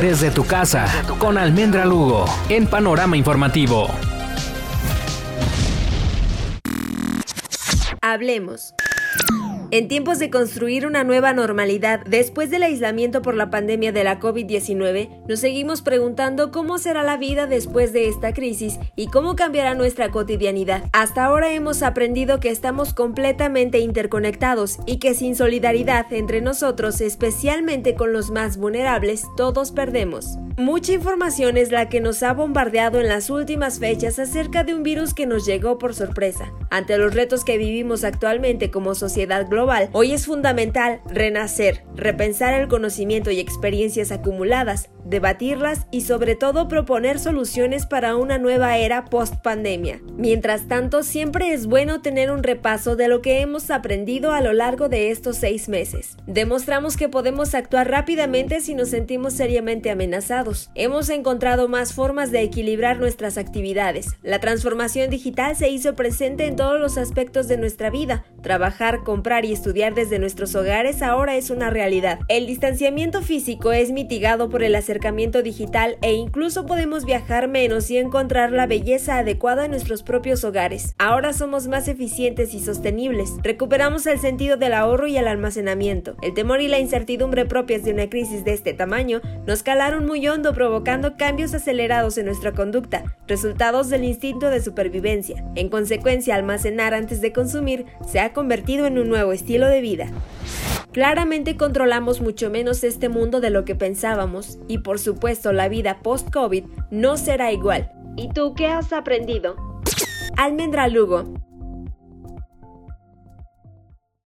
Desde tu casa, con Almendra Lugo, en Panorama Informativo. Hablemos. En tiempos de construir una nueva normalidad después del aislamiento por la pandemia de la COVID-19, nos seguimos preguntando cómo será la vida después de esta crisis y cómo cambiará nuestra cotidianidad. Hasta ahora hemos aprendido que estamos completamente interconectados y que sin solidaridad entre nosotros, especialmente con los más vulnerables, todos perdemos. Mucha información es la que nos ha bombardeado en las últimas fechas acerca de un virus que nos llegó por sorpresa. Ante los retos que vivimos actualmente como sociedad global, hoy es fundamental renacer, repensar el conocimiento y experiencias acumuladas, debatirlas y sobre todo proponer soluciones para una nueva era post pandemia. Mientras tanto, siempre es bueno tener un repaso de lo que hemos aprendido a lo largo de estos seis meses. Demostramos que podemos actuar rápidamente si nos sentimos seriamente amenazados. Hemos encontrado más formas de equilibrar nuestras actividades. La transformación digital se hizo presente en todos los aspectos de nuestra vida. Trabajar, comprar y estudiar desde nuestros hogares ahora es una realidad. El distanciamiento físico es mitigado por el acercamiento digital e incluso podemos viajar menos y encontrar la belleza adecuada en nuestros propios hogares. Ahora somos más eficientes y sostenibles. Recuperamos el sentido del ahorro y el almacenamiento. El temor y la incertidumbre propias de una crisis de este tamaño nos calaron muy hondo provocando cambios acelerados en nuestra conducta, resultados del instinto de supervivencia. En consecuencia, almacenar antes de consumir se ha convertido en un nuevo estilo de vida. Claramente controlamos mucho menos este mundo de lo que pensábamos y por supuesto la vida post-COVID no será igual. ¿Y tú qué has aprendido? Almendra Lugo,